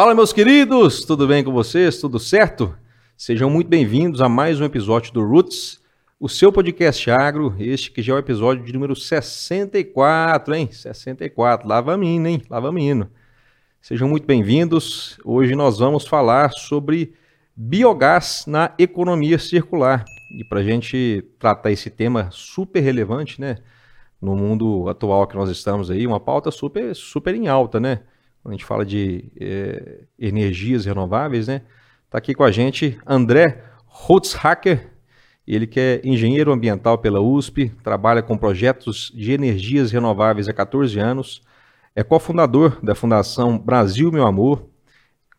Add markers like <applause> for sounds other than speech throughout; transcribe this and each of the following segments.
Fala, meus queridos, tudo bem com vocês? Tudo certo? Sejam muito bem-vindos a mais um episódio do Roots, o seu podcast agro, este que já é o episódio de número 64, hein? 64, lava mina, hein? Lava mina. Sejam muito bem-vindos. Hoje nós vamos falar sobre biogás na economia circular. E para a gente tratar esse tema super relevante, né? No mundo atual que nós estamos aí, uma pauta super, super em alta, né? Quando a gente fala de é, energias renováveis, né? Está aqui com a gente André Holzhacker, ele que é engenheiro ambiental pela USP, trabalha com projetos de energias renováveis há 14 anos, é cofundador da Fundação Brasil Meu Amor,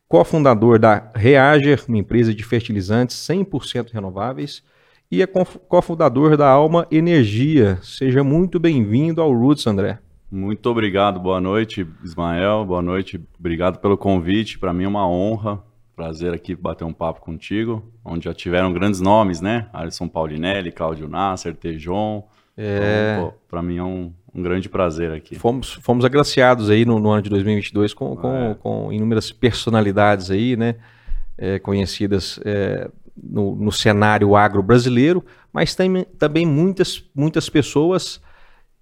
cofundador da Reager, uma empresa de fertilizantes 100% renováveis, e é cofundador da Alma Energia. Seja muito bem-vindo ao Roots, André. Muito obrigado, boa noite, Ismael, boa noite, obrigado pelo convite, para mim é uma honra, prazer aqui bater um papo contigo, onde já tiveram grandes nomes, né? Alisson Paulinelli, Cláudio Nasser, Tejon, é... então, para mim é um, um grande prazer aqui. Fomos, fomos agraciados aí no, no ano de 2022 com, com, é. com inúmeras personalidades aí, né? É, conhecidas é, no, no, cenário agro brasileiro, mas tem, também muitas, muitas pessoas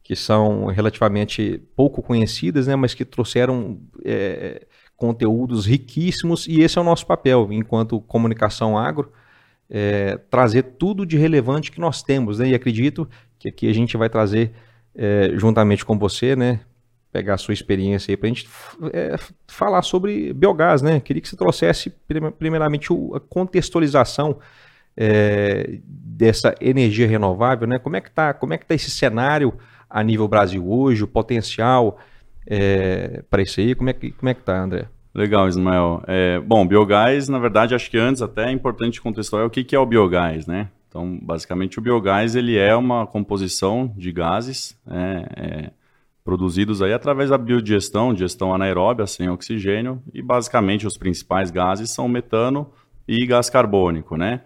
que são relativamente pouco conhecidas, né? Mas que trouxeram é, conteúdos riquíssimos e esse é o nosso papel enquanto comunicação agro. É, trazer tudo de relevante que nós temos, né? E acredito que aqui a gente vai trazer é, juntamente com você, né? Pegar a sua experiência aí para a gente é, falar sobre biogás, né? Queria que você trouxesse primeiramente a contextualização é, dessa energia renovável, né? Como é que tá, como é que tá esse cenário a nível Brasil hoje, o potencial é, para isso aí? Como é que como é que tá, André? Legal, Ismael. É, bom, biogás, na verdade, acho que antes até é importante contextualizar o que, que é o biogás, né? Então, basicamente, o biogás ele é uma composição de gases é, é, produzidos aí através da biodigestão, digestão anaeróbia sem oxigênio, e basicamente os principais gases são metano e gás carbônico, né?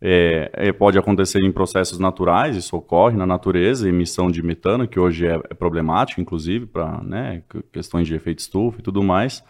É, é pode acontecer em processos naturais, isso ocorre na natureza, emissão de metano, que hoje é, é problemático, inclusive, para né, questões de efeito estufa e tudo mais.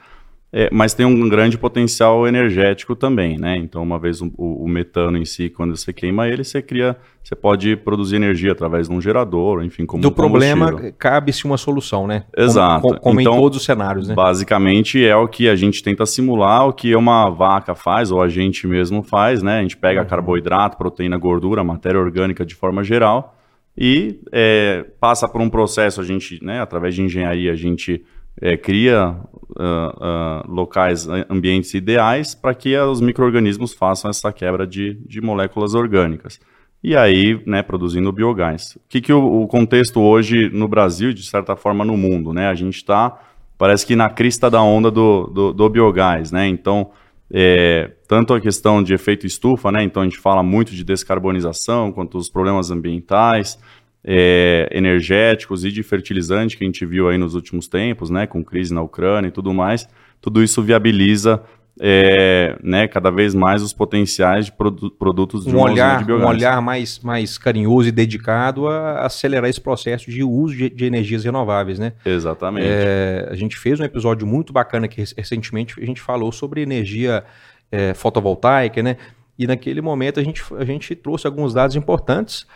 É, mas tem um grande potencial energético também, né? Então, uma vez o, o, metano em si, quando você queima ele, você cria, você pode produzir energia através de um gerador, enfim, como Do problema cabe-se uma solução, né? Exato. Como, como então, em todos os cenários, né? Basicamente é o que a gente tenta simular, o que uma vaca faz ou a gente mesmo faz, né? A gente pega uhum. carboidrato, proteína, gordura, matéria orgânica de forma geral e é, passa por um processo, a gente, né? Através de engenharia, a gente é, cria uh, uh, locais, ambientes ideais para que os micro-organismos façam essa quebra de, de moléculas orgânicas. E aí, né, produzindo biogás. O que, que o, o, contexto hoje no Brasil, de certa forma no mundo, né? A gente está, parece que na crista da onda do, do, do biogás, né? Então, é, tanto a questão de efeito estufa, né? Então a gente fala muito de descarbonização, quanto os problemas ambientais, é, energéticos e de fertilizante que a gente viu aí nos últimos tempos, né, com crise na Ucrânia e tudo mais, tudo isso viabiliza é, né, cada vez mais os potenciais de produ produtos de um olhar, de. Um olhar mais, mais carinhoso e dedicado a acelerar esse processo de uso de, de energias renováveis, né? Exatamente. É, a gente fez um episódio muito bacana que recentemente a gente falou sobre energia é, fotovoltaica, né? E naquele momento a gente, a gente trouxe alguns dados importantes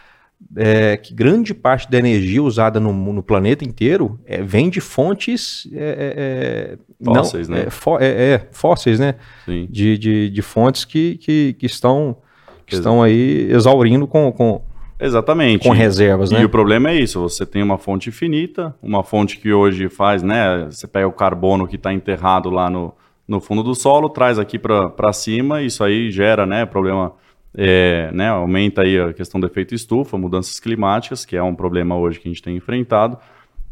é, que grande parte da energia usada no, no planeta inteiro é, vem de fontes é, é, é fósseis, não, né? É, fósseis, né? Sim. De, de, de fontes que, que, que estão, que estão aí exaurindo com, com, Exatamente. Com reservas, né? E o problema é isso, você tem uma fonte finita, uma fonte que hoje faz, né? Você pega o carbono que está enterrado lá no, no fundo do solo, traz aqui para cima, isso aí gera, né, problema é, né, aumenta aí a questão do efeito estufa, mudanças climáticas, que é um problema hoje que a gente tem enfrentado.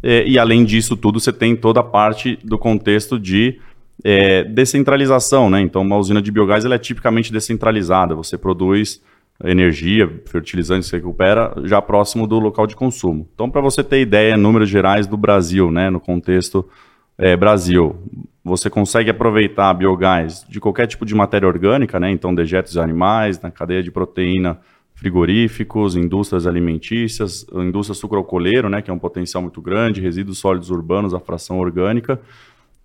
É, e além disso tudo, você tem toda a parte do contexto de é, descentralização, né? Então, uma usina de biogás ela é tipicamente descentralizada. Você produz energia, fertilizantes, se recupera já próximo do local de consumo. Então, para você ter ideia, números gerais do Brasil, né, no contexto é, Brasil, você consegue aproveitar biogás de qualquer tipo de matéria orgânica, né? Então, dejetos de animais, na cadeia de proteína, frigoríficos, indústrias alimentícias, indústria sucroalcooleiro, né? Que é um potencial muito grande, resíduos sólidos urbanos, a fração orgânica.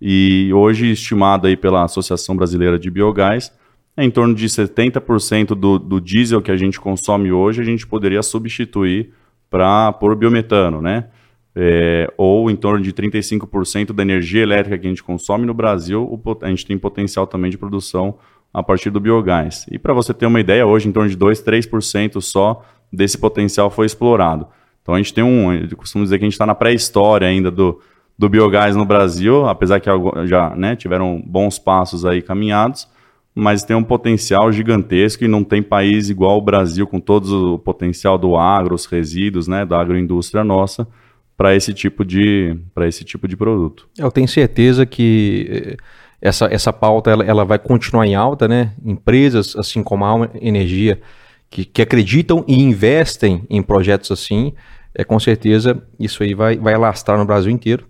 e hoje estimado aí pela Associação Brasileira de Biogás, é em torno de 70% do, do diesel que a gente consome hoje, a gente poderia substituir para por biometano, né? É, ou em torno de 35% da energia elétrica que a gente consome no Brasil, a gente tem potencial também de produção a partir do biogás. E para você ter uma ideia, hoje em torno de 2, 3% só desse potencial foi explorado. Então a gente tem um, eu costumo dizer que a gente está na pré-história ainda do, do biogás no Brasil, apesar que já né, tiveram bons passos aí caminhados, mas tem um potencial gigantesco e não tem país igual o Brasil, com todo o potencial do agro, os resíduos, né, da agroindústria nossa, para esse tipo de para esse tipo de produto. Eu tenho certeza que eh, essa, essa pauta ela, ela vai continuar em alta, né? Empresas assim como a Energia que, que acreditam e investem em projetos assim, é com certeza isso aí vai, vai alastrar no Brasil inteiro.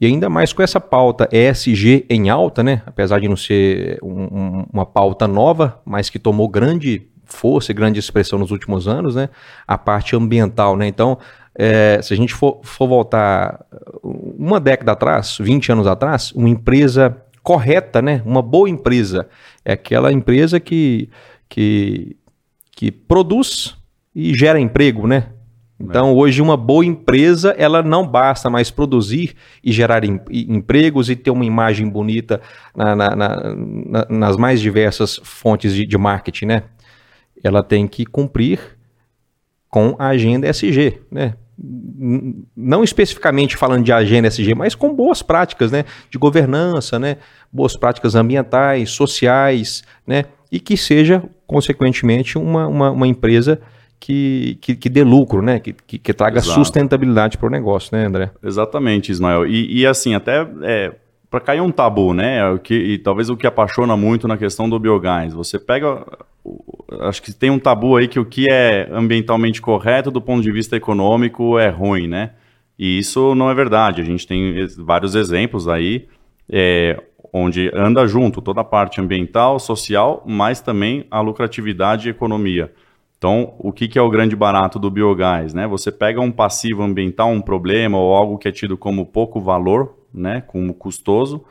E ainda mais com essa pauta ESG em alta, né? Apesar de não ser um, um, uma pauta nova, mas que tomou grande força e grande expressão nos últimos anos, né? A parte ambiental, né? Então, é, se a gente for, for voltar uma década atrás, 20 anos atrás, uma empresa correta, né? Uma boa empresa é aquela empresa que, que, que produz e gera emprego, né? Então, hoje, uma boa empresa, ela não basta mais produzir e gerar em, empregos e ter uma imagem bonita na, na, na, nas mais diversas fontes de, de, marketing, né? Ela tem que cumprir com a agenda SG, né? Não especificamente falando de agenda SG, mas com boas práticas, né? De governança, né? Boas práticas ambientais, sociais, né? E que seja, consequentemente, uma, uma, uma empresa que, que, que dê lucro, né? Que, que, que traga Exato. sustentabilidade para o negócio, né, André? Exatamente, Ismael. E, e assim, até é, para cair um tabu, né? O que, e talvez o que apaixona muito na questão do biogás. Você pega. Acho que tem um tabu aí que o que é ambientalmente correto do ponto de vista econômico é ruim, né? E isso não é verdade. A gente tem vários exemplos aí. É, onde anda junto toda a parte ambiental, social, mas também a lucratividade e economia. Então, o que, que, é o grande barato do biogás? Né? Você pega um passivo ambiental, um problema ou algo que é tido como pouco valor, né, como custoso,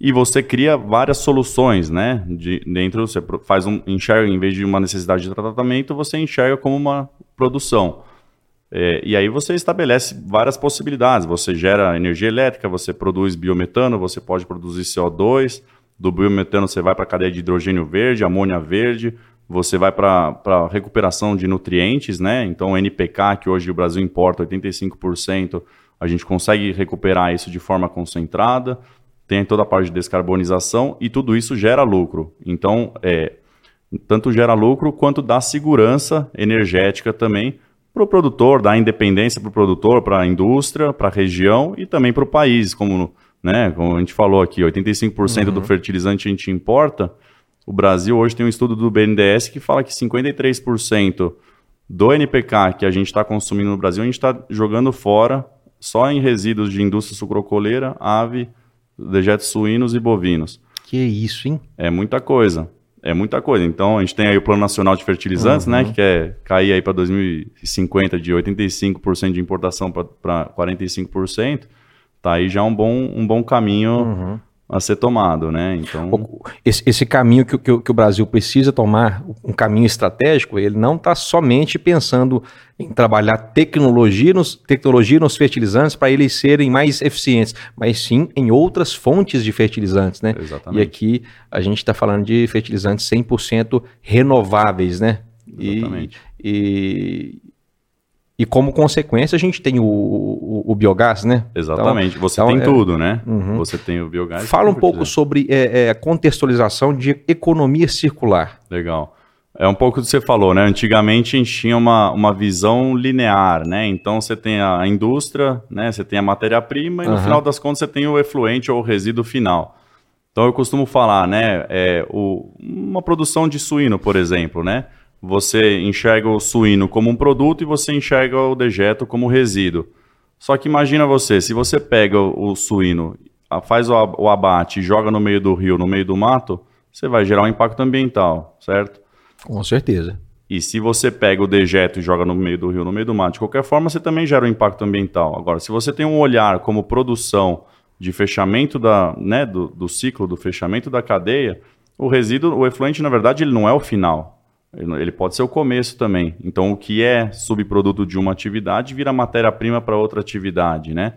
e você cria várias soluções, né? De, dentro você faz um enxerga em vez de uma necessidade de tratamento, você enxerga como uma produção. É, e aí você estabelece várias possibilidades. Você gera energia elétrica, você produz biometano, você pode produzir CO2. Do biometano você vai para a cadeia de hidrogênio verde, amônia verde você vai para recuperação de nutrientes, né? Então, NPK, que hoje o Brasil importa 85%, a gente consegue recuperar isso de forma concentrada, tem toda a parte de descarbonização e tudo isso gera lucro. Então, é, tanto gera lucro quanto dá segurança energética também para o produtor, dá independência para o produtor, para a indústria, para a região e também para o país, como, né, como a gente falou aqui, 85% uhum. do fertilizante a gente importa, o Brasil hoje tem um estudo do BNDES que fala que 53% do NPK que a gente está consumindo no Brasil, a gente está jogando fora só em resíduos de indústria sucrocoleira, ave, dejetos suínos e bovinos. Que isso, hein? É muita coisa. É muita coisa. Então, a gente tem aí o Plano Nacional de Fertilizantes, né, uhum. né, que quer cair aí para 2050 de 85% de importação para 45%. Tá aí já um bom, um bom caminho uhum a ser tomado, né? Então esse, esse caminho que, que, que, o Brasil precisa tomar, um caminho estratégico, ele não está somente pensando em trabalhar tecnologia nos, tecnologia nos fertilizantes para eles serem mais eficientes, mas sim em outras fontes de fertilizantes, né? Exatamente. E aqui a gente está falando de fertilizantes 100% renováveis, né? Exatamente. E, e, e como consequência, a gente tem o, o, o biogás, né? Exatamente. Então, você então, tem é... tudo, né? Uhum. Você tem o biogás. Fala um pouco sobre é, é, contextualização de economia circular. Legal. É um pouco do que você falou, né? Antigamente a gente tinha uma, uma visão linear, né? Então você tem a indústria, né? Você tem a matéria-prima e no uhum. final das contas você tem o efluente ou o resíduo final. Então eu costumo falar, né? É, o, uma produção de suíno, por exemplo, né? Você enxerga o suíno como um produto e você enxerga o dejeto como resíduo. Só que imagina você, se você pega o suíno, faz o abate e joga no meio do rio, no meio do mato, você vai gerar um impacto ambiental, certo? Com certeza. E se você pega o dejeto e joga no meio do rio, no meio do mato, de qualquer forma, você também gera um impacto ambiental. Agora, se você tem um olhar como produção de fechamento da, né, do, do ciclo, do fechamento da cadeia, o resíduo, o efluente, na verdade, ele não é o final. Ele pode ser o começo também. Então, o que é subproduto de uma atividade vira matéria-prima para outra atividade, né?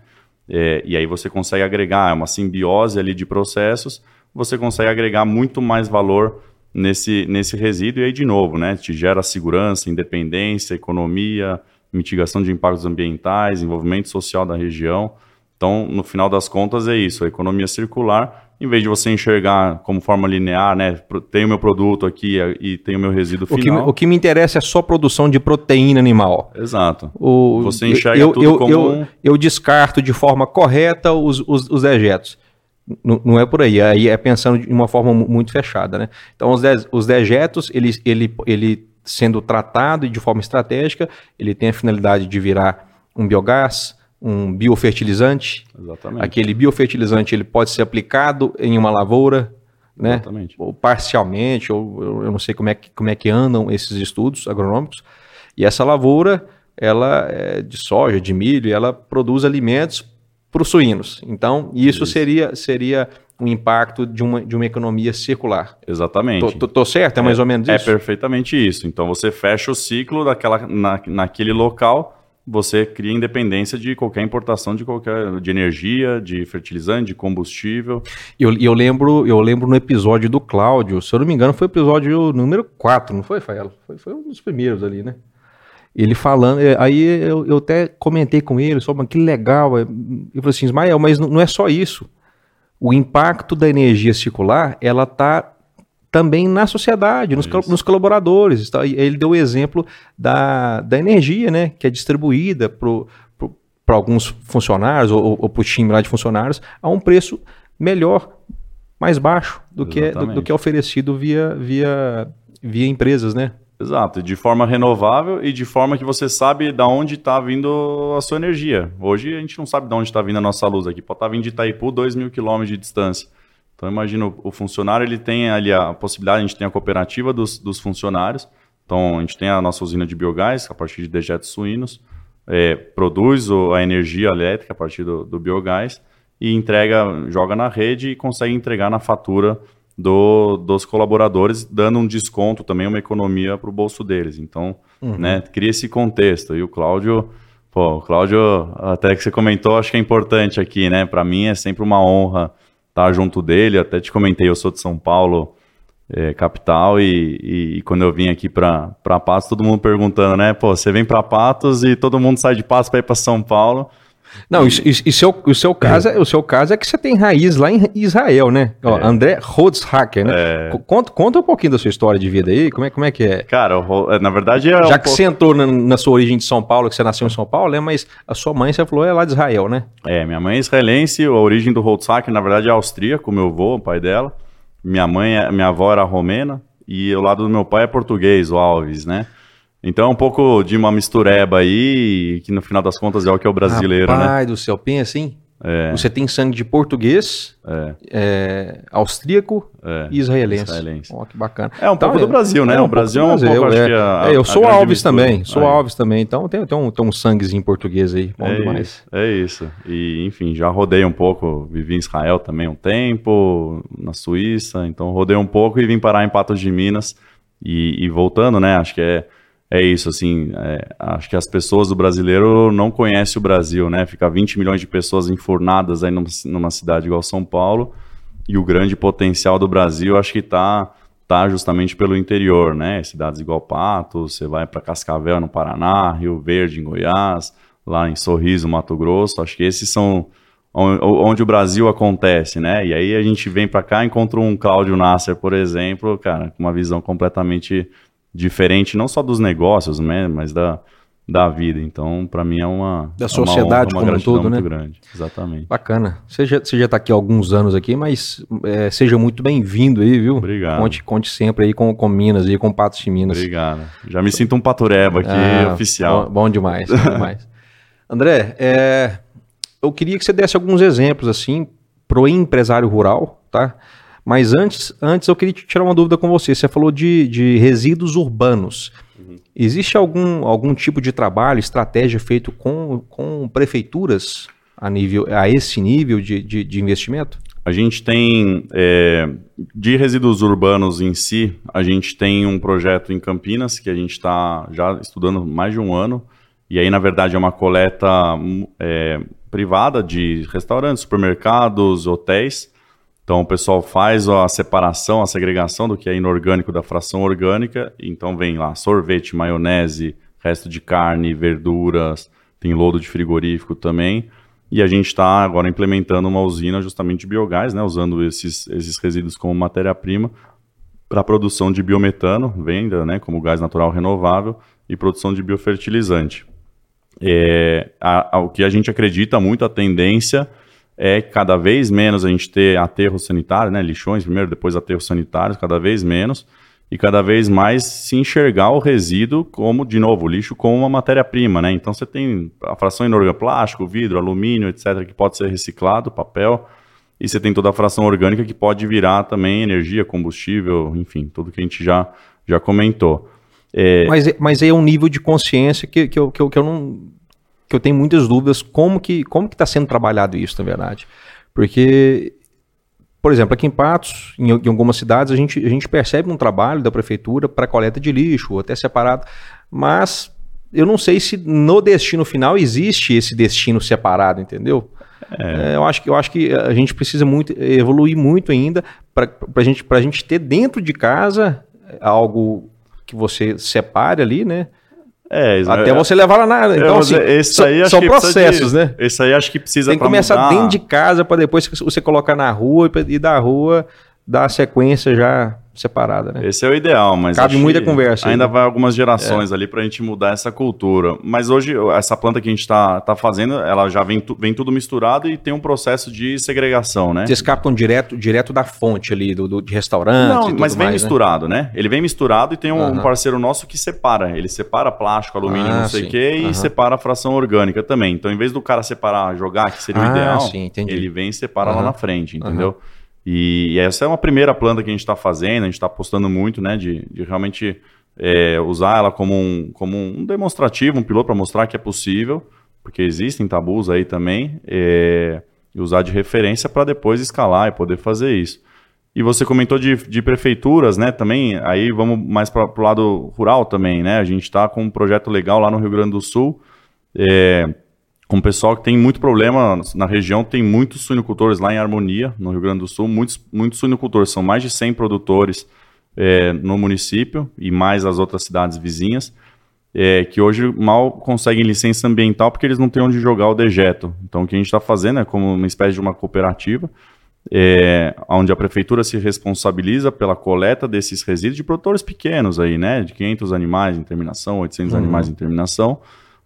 É, e aí você consegue agregar, é uma simbiose ali de processos, você consegue agregar muito mais valor nesse, nesse resíduo. E aí, de novo, né? Te gera segurança, independência, economia, mitigação de impactos ambientais, envolvimento social da região. Então, no final das contas, é isso: a economia circular, em vez de você enxergar como forma linear, né? Tenho meu produto aqui e tenho meu resíduo o final. Que, o que me interessa é só produção de proteína animal. Exato. O, você enxerga eu, tudo eu, como. Eu, eu, descarto de forma correta os, os, os dejetos. Não, não, é por aí, aí é pensando de uma forma muito fechada, né? Então, os, de, os dejetos, ele, ele, ele sendo tratado de forma estratégica, ele tem a finalidade de virar um biogás, um biofertilizante. Exatamente. Aquele biofertilizante ele pode ser aplicado em uma lavoura, né? Exatamente. Ou parcialmente, ou eu não sei como é que, como é que andam esses estudos agronômicos. E essa lavoura, ela é de soja, de milho, ela produz alimentos para os suínos. Então, isso, isso, seria seria um impacto de uma, de uma economia circular. Exatamente. Tô, tô certo? É mais é, ou menos é isso? É perfeitamente isso. Então, você fecha o ciclo daquela, na, naquele local você cria independência de qualquer importação de qualquer de energia, de fertilizante, de combustível. E eu, eu, lembro, eu lembro no episódio do Cláudio, se eu não me engano, foi o episódio número 4, não foi, Fael? Foi, foi um dos primeiros ali, né? Ele falando, é, aí eu, eu até comentei com ele, só, que legal. Ele falou assim, Ismael, mas não é só isso. O impacto da energia circular, ela está também na sociedade, nos, nos colaboradores. Tá? Ele deu o exemplo da, da energia, né, que é distribuída para alguns funcionários ou, ou para o time lá de funcionários a um preço melhor, mais baixo do que, é, do, do, que é oferecido via, via, via empresas, né? Exato, de forma renovável e de forma que você sabe de onde está vindo a sua energia. Hoje a gente não sabe de onde está vindo a nossa luz aqui. Pode estar tá vindo de Itaipu, 2 mil quilômetros de distância. Então imagina o, funcionário ele tem ali a possibilidade, a gente tem a cooperativa dos, dos funcionários, então a gente tem a nossa usina de biogás a partir de dejetos suínos, é, produz o, a energia elétrica a partir do, do, biogás e entrega, joga na rede e consegue entregar na fatura do, dos colaboradores, dando um desconto também, uma economia para o bolso deles. Então, uhum. né, cria esse contexto. E o Cláudio, pô, o Cláudio, até que você comentou, acho que é importante aqui, né? Para mim é sempre uma honra estar tá junto dele. Até te comentei, eu sou de São Paulo, é, capital, e, e, e, quando eu vim aqui para Patos, todo mundo perguntando, né? Pô, você vem para Patos e todo mundo sai de Patos para ir para São Paulo. Não, e, e, seu, o, seu caso, é, o seu caso é que você tem raiz lá em Israel, né? Ó, é. André Rodshacker, né? É. Conta, conta um pouquinho da sua história de vida aí, como é, como é que é? Cara, é, na verdade é Já um que pouco... você entrou na, na, sua origem de São Paulo, que você nasceu em São Paulo, né? Mas a sua mãe, você falou, é lá de Israel, né? É, minha mãe é israelense, a origem do Rodshacker, na verdade, é austríaco, meu avô, o pai dela. Minha mãe, minha avó era romena e o lado do meu pai é português, o Alves, né? Então é um pouco de uma mistureba aí, que no final das contas é o que é o brasileiro, Rapaz né? Pai do céu, pensa, hein? É. Você tem sangue de português, é. É, austríaco é. e israelense. israelense. Oh, que bacana. É um então, pouco do Brasil, né? É um o Brasil é um pouco, acho que a, Eu sou Alves mistura. também, sou Alves também, então tem, tem, um, tem um sanguezinho português aí, bom demais. Isso, é isso. E, enfim, já rodei um pouco, vivi em Israel também um tempo, na Suíça, então rodei um pouco e vim parar em Patos de Minas. E, e voltando, né? Acho que é é isso, assim, é, acho que as pessoas do brasileiro não conhecem o Brasil, né? Fica 20 milhões de pessoas enfurnadas aí numa, numa cidade igual São Paulo, e o grande potencial do Brasil acho que está tá justamente pelo interior, né? Cidades igual Patos, você vai para Cascavel no Paraná, Rio Verde em Goiás, lá em Sorriso, Mato Grosso, acho que esses são onde o Brasil acontece, né? E aí a gente vem para cá, encontra um Cláudio Nasser, por exemplo, cara, com uma visão completamente diferente não só dos negócios, né, mas da, da vida. Então, para mim é uma da sociedade é uma, honra, uma como um todo, muito né? grande. Exatamente. Bacana. Você já, você já tá aqui há alguns anos aqui, mas é, seja muito bem-vindo aí, viu? Obrigado. Conte, conte sempre aí com, com Minas e com Patos de Minas. Obrigado. Já me sinto um patureba aqui, ah, oficial. Bom, bom demais, bom demais. <laughs> André, é, eu queria que você desse alguns exemplos assim pro empresário rural, tá? Mas antes, antes eu queria tirar uma dúvida com você. Você falou de, de resíduos urbanos. Uhum. Existe algum, algum tipo de trabalho, estratégia feito com, com prefeituras a, nível, a esse nível de, de, de investimento? A gente tem, é, de resíduos urbanos em si, a gente tem um projeto em Campinas que a gente está já estudando mais de um ano. E aí, na verdade, é uma coleta é, privada de restaurantes, supermercados, hotéis. Então, o pessoal faz a separação, a segregação do que é inorgânico da fração orgânica. Então, vem lá sorvete, maionese, resto de carne, verduras, tem lodo de frigorífico também. E a gente está agora implementando uma usina justamente de biogás, né, usando esses, esses resíduos como matéria-prima para a produção de biometano, venda né, como gás natural renovável e produção de biofertilizante. É, a, a, o que a gente acredita muito, a tendência é cada vez menos a gente ter aterro sanitário, né, lixões primeiro, depois aterros sanitários, cada vez menos, e cada vez mais se enxergar o resíduo como, de novo, lixo como uma matéria-prima, né? Então você tem a fração inorgânica, plástico, vidro, alumínio, etc., que pode ser reciclado, papel, e você tem toda a fração orgânica que pode virar também energia, combustível, enfim, tudo que a gente já, já comentou. É... Mas, mas é um nível de consciência que, que, eu, que, eu, que eu não que eu tenho muitas dúvidas como que como que está sendo trabalhado isso, na verdade. Porque por exemplo, aqui em Patos, em, em, algumas cidades, a gente, a gente percebe um trabalho da prefeitura para coleta de lixo, até separado, mas eu não sei se no destino final existe esse destino separado, entendeu? É. É, eu, acho que, eu acho que a gente precisa muito evoluir muito ainda para a gente, a gente ter dentro de casa algo que você separe ali, né? É, Até é, você levar lá na. Então, assim, são, são processos, de, né? Esse aí acho que precisa Tem que começar mudar. dentro de casa para depois você colocar na rua e da rua dar a sequência já separada, né? Esse é o ideal, mas cabe muita conversa. Ainda aí, né? vai algumas gerações é. ali para a gente mudar essa cultura. Mas hoje essa planta que a gente está tá fazendo, ela já vem, tu, vem tudo misturado e tem um processo de segregação, né? Vocês captam direto, direto da fonte ali do, do de restaurante. Não, mas vem mais, né? misturado, né? né? Ele vem misturado e tem um, um, parceiro nosso que separa. Ele separa plástico, alumínio, ah, não sei o quê, e separa a fração orgânica também. Então, em vez do cara separar, jogar, que seria ah, o ideal, sim, ele vem e separa lá na frente, entendeu? E, essa é uma primeira planta que a gente está fazendo, a gente está apostando muito, né, de, de realmente é, usar ela como um, como um demonstrativo, um piloto para mostrar que é possível, porque existem tabus aí também, é, e usar de referência para depois escalar e poder fazer isso. E você comentou de, de prefeituras, né, também, aí vamos mais para o lado rural também, né, a gente está com um projeto legal lá no Rio Grande do Sul, é, com o pessoal que tem muito problema na região, tem muitos suinocultores lá em Harmonia, no Rio Grande do Sul, muitos, muitos suinocultores, são mais de 100 produtores é, no município e mais as outras cidades vizinhas, é, que hoje mal conseguem licença ambiental porque eles não têm onde jogar o dejeto. Então o que a gente está fazendo é como uma espécie de uma cooperativa, é, onde a prefeitura se responsabiliza pela coleta desses resíduos de produtores pequenos aí, né, de 500 animais em terminação, 800 uhum. animais em terminação,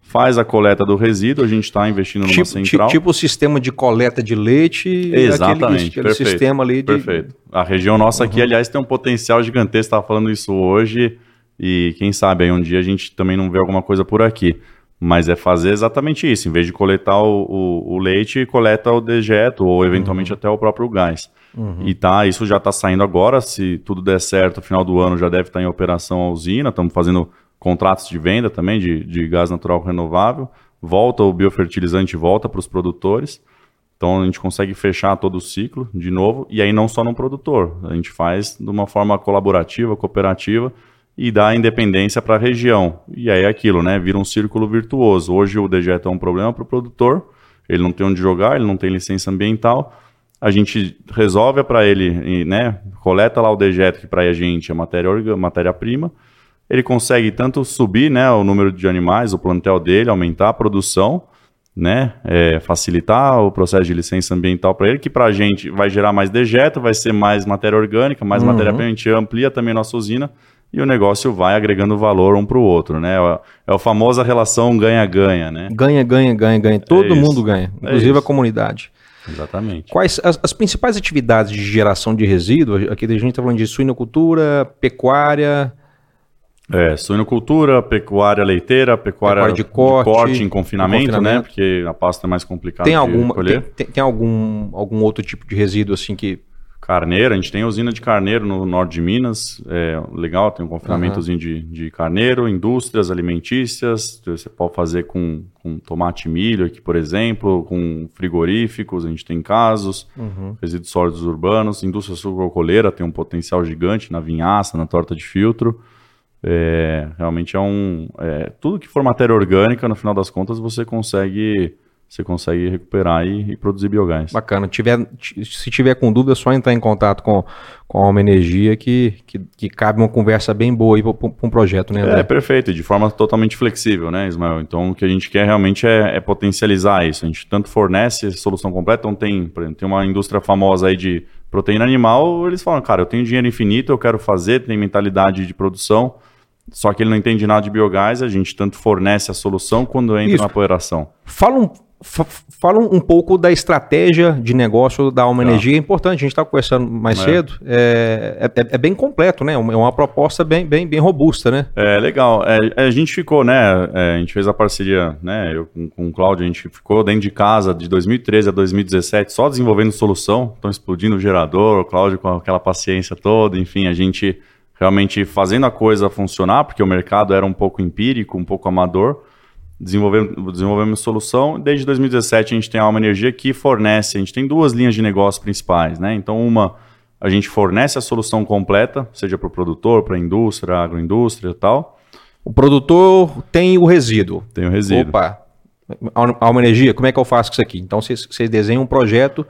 faz a coleta do resíduo, a gente está investindo numa tipo, central. Tipo o sistema de coleta de leite. Exatamente, aquele, aquele sistema ali de... Perfeito. A região nossa uhum. aqui, aliás, tem um potencial gigantesco, estava falando isso hoje, e quem sabe aí um dia a gente também não vê alguma coisa por aqui. Mas é fazer exatamente isso, em vez de coletar o, o, o leite, coleta o dejeto, ou eventualmente uhum. até o próprio gás. Uhum. E tá, isso já está saindo agora, se tudo der certo, final do ano já deve estar tá em operação a usina, estamos fazendo contratos de venda também de, de gás natural renovável, volta o biofertilizante volta para os produtores. Então a gente consegue fechar todo o ciclo de novo, e aí não só no produtor, a gente faz de uma forma colaborativa, cooperativa e dá independência para a região. E aí é aquilo, né? Vira um círculo virtuoso. Hoje o dejeto é um problema para o produtor, ele não tem onde jogar, ele não tem licença ambiental. A gente resolve para ele, né? Coleta lá o dejeto que para a gente é matéria-prima, matéria prima ele consegue tanto subir né, o número de animais, o plantel dele, aumentar a produção, né, é, facilitar o processo de licença ambiental para ele, que para a gente vai gerar mais dejeto, vai ser mais matéria orgânica, mais uhum. matéria-prima, a gente amplia também a nossa usina e o negócio vai agregando valor um para o outro, né? É a é famosa relação ganha-ganha, né? Ganha, ganha, ganha, ganha. Todo é mundo ganha, é inclusive é a comunidade. Exatamente. Quais as, as, principais atividades de geração de resíduos? Aqui a gente está falando de suinocultura, pecuária, é, suinocultura, pecuária leiteira, pecuária, pecuária de, corte, de corte em confinamento, confinamento, né? Porque a pasta é mais complicada tem alguma, colher. Tem, tem, tem, algum, algum outro tipo de resíduo assim que Carneiro, a gente tem usina de carneiro no norte de Minas, é legal, tem um confinamentozinho uhum. de, de carneiro, indústrias alimentícias, você pode fazer com, com tomate e milho aqui, por exemplo, com frigoríficos, a gente tem casos, uhum. resíduos sólidos urbanos, indústria sucrocoleira tem um potencial gigante na vinhaça, na torta de filtro, é, realmente é um... É, tudo que for matéria orgânica, no final das contas, você consegue você consegue recuperar e, e, produzir biogás. Bacana. Tiver, se tiver com dúvida, é só entrar em contato com, com a Alma Energia que, que, que cabe uma conversa bem boa aí para um projeto, né, André? É, perfeito, de forma totalmente flexível, né, Ismael? Então, o que a gente quer realmente é, é potencializar isso. A gente tanto fornece solução completa, então tem, por exemplo, tem uma indústria famosa aí de proteína animal, eles falam, cara, eu tenho dinheiro infinito, eu quero fazer, tem mentalidade de produção, só que ele não entende nada de biogás, a gente tanto fornece a solução quando entra Isso. na operação. Fala um, Fala um pouco da estratégia de negócio da Alma tá. Energia. É importante, a gente está conversando mais é. cedo. É, é, é, bem completo, né? É uma proposta bem, bem, bem robusta, né? É legal. É, a gente ficou, né? É, a gente fez a parceria, né? Eu com, com o Cláudio, a gente ficou dentro de casa de 2013 a 2017 só desenvolvendo solução. Estão explodindo o gerador, o Cláudio com aquela paciência toda. Enfim, a gente realmente fazendo a coisa funcionar, porque o mercado era um pouco empírico, um pouco amador desenvolvemos, desenvolvemos solução. Desde 2017 a gente tem a Alma Energia que fornece, a gente tem duas linhas de negócio principais, né? Então uma a gente fornece a solução completa, seja para o produtor, para a indústria, agroindústria e tal. O produtor tem o resíduo. Tem o resíduo. Opa, Alma Energia, como é que eu faço com isso aqui? Então vocês desenham um projeto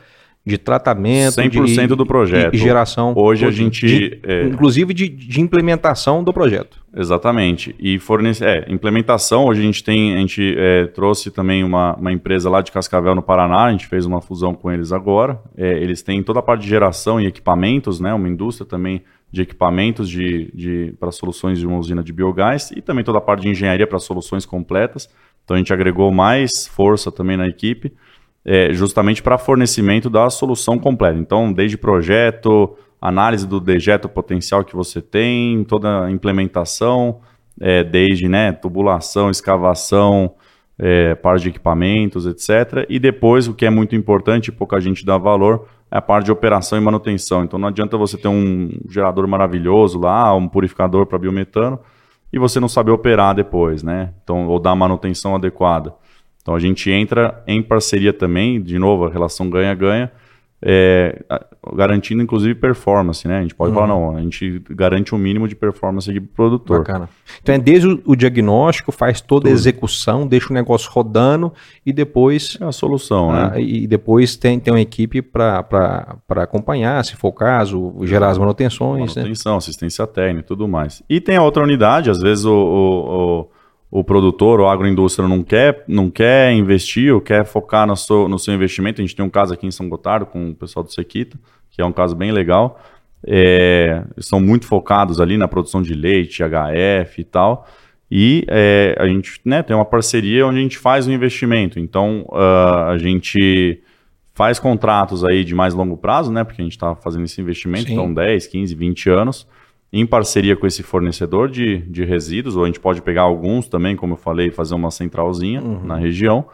de tratamento, 100% de, do projeto. E geração. Hoje a gente... De, é... Inclusive de, de, implementação do projeto. Exatamente. E fornece, é, implementação, hoje a gente tem, a gente é, trouxe também uma, uma empresa lá de Cascavel, no Paraná, a gente fez uma fusão com eles agora. É, eles têm toda a parte de geração e equipamentos, né, uma indústria também de equipamentos de, de, para soluções de uma usina de biogás e também toda a parte de engenharia para soluções completas. Então a gente agregou mais força também na equipe é, justamente para fornecimento da solução completa. Então, desde projeto, análise do dejeto potencial que você tem, toda a implementação, é, desde né, tubulação, escavação, é, par de equipamentos, etc. E depois, o que é muito importante pouca gente dá valor, é a parte de operação e manutenção. Então não adianta você ter um gerador maravilhoso lá, um purificador para biometano, e você não saber operar depois, né? Então, ou dar manutenção adequada. Então a gente entra em parceria também, de novo, a relação ganha-ganha, é, garantindo inclusive performance, né? A gente pode uhum. falar, não, a gente garante um mínimo de performance aqui para o produtor. Bacana. Então é desde o, o diagnóstico, faz toda Tudo. a execução, deixa o negócio rodando e depois. É a solução, né? E depois tem, tem uma equipe para acompanhar, se for o caso, gerar as manutenções. Né? Manutenção, né? assistência técnica e tudo mais. E tem a outra unidade, às vezes o, o, o o produtor ou a agroindústria não quer, não quer investir ou quer focar no seu, no seu investimento. A gente tem um caso aqui em São Gotardo com o pessoal do Sequita, que é um caso bem legal. É, são muito focados ali na produção de leite, HF e tal. E é, a gente né, tem uma parceria onde a gente faz o investimento. Então uh, a gente faz contratos aí de mais longo prazo, né? Porque a gente está fazendo esse investimento, Sim. então 10, 15, 20 anos em parceria com esse fornecedor de, de resíduos, ou a gente pode pegar alguns também, como eu falei, fazer uma centralzinha uhum. na região.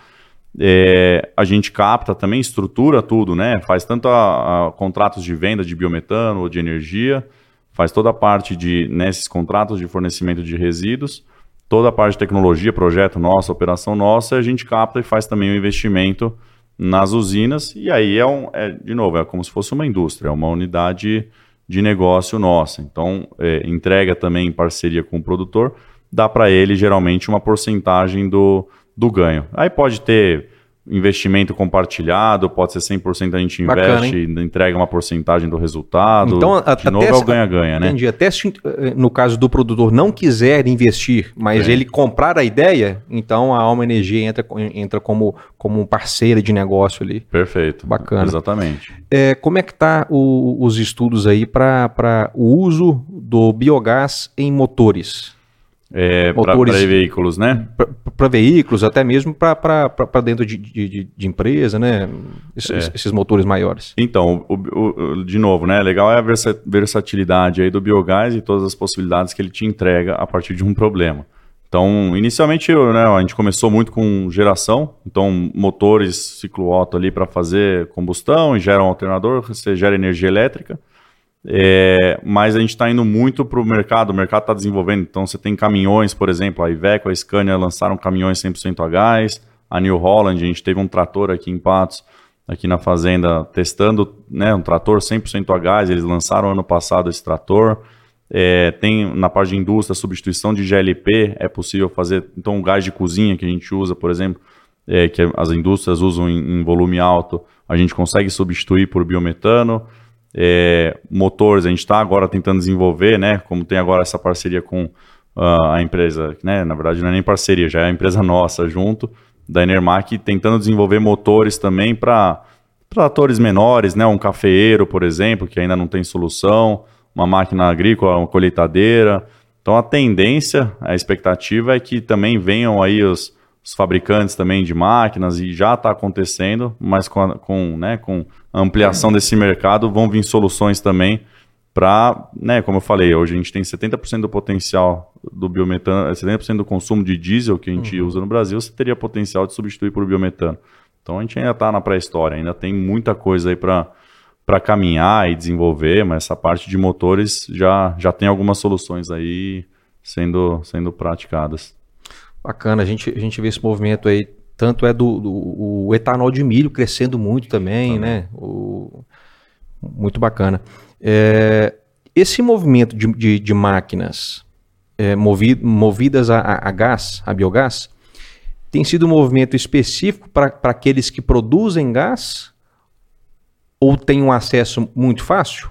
É, a gente capta também, estrutura tudo, né? Faz tanto a, a, contratos de venda de biometano ou de energia, faz toda a parte de nesses contratos de fornecimento de resíduos, toda a parte de tecnologia, projeto nosso, operação nossa, a gente capta e faz também o investimento nas usinas, e aí é, um, é de novo, é como se fosse uma indústria, é uma unidade de negócio nossa. Então, é, entrega também em parceria com o produtor, dá para ele geralmente uma porcentagem do, do ganho. Aí pode ter investimento compartilhado, pode ser 100% a gente investe e entrega uma porcentagem do resultado. Então, a, de novo é o ganha-ganha, né? Entendi. Até se, eh, no caso do produtor não quiser investir, mas é. ele comprar a ideia, então a Alma Energia entra, entra como, como parceira de negócio ali. Perfeito. Bacana. Exatamente. É, como é que tá o, os estudos aí para o uso do biogás em motores? É, para veículos, né? Para veículos, até mesmo para dentro de, de, de, empresa, né? Esses, é. esses, motores maiores. Então, o, o, de novo, né? Legal é a versatilidade aí do biogás e todas as possibilidades que ele te entrega a partir de um problema. Então, inicialmente, né, a gente começou muito com geração, então motores ciclo-otto ali para fazer combustão, gera um alternador, você gera energia elétrica. É, mas a gente está indo muito para o mercado, o mercado está desenvolvendo, então você tem caminhões, por exemplo, a Iveco, a Scania lançaram caminhões 100% a gás, a New Holland, a gente teve um trator aqui em Patos, aqui na fazenda, testando né, um trator 100% a gás, eles lançaram ano passado esse trator, é, tem na parte de indústria, substituição de GLP, é possível fazer, então o gás de cozinha que a gente usa, por exemplo, é, que as indústrias usam em, em volume alto, a gente consegue substituir por biometano, é, motores, a gente está agora tentando desenvolver, né? Como tem agora essa parceria com uh, a empresa, né? Na verdade, não é nem parceria, já é a empresa <laughs> nossa junto da Enermac, tentando desenvolver motores também para tratores menores, né? Um cafeeiro, por exemplo, que ainda não tem solução, uma máquina agrícola, uma colheitadeira. Então a tendência, a expectativa é que também venham aí os, os fabricantes também de máquinas e já está acontecendo, mas com, a, com, né, com a ampliação desse mercado vão vir soluções também para, né, como eu falei, hoje a gente tem 70% do potencial do biometano, 70% do consumo de diesel que a gente uhum. usa no Brasil, você teria potencial de substituir por biometano. Então a gente ainda está na pré-história, ainda tem muita coisa aí para para caminhar e desenvolver, mas essa parte de motores já, já tem algumas soluções aí sendo, sendo praticadas. Bacana, a gente, a gente vê esse movimento aí, tanto é do, do o etanol de milho crescendo muito também, também. né? O, muito bacana. É, esse movimento de, de, de máquinas é, movi, movidas a, a, gás, a biogás, tem sido um movimento específico para aqueles que produzem gás ou tem um acesso muito fácil?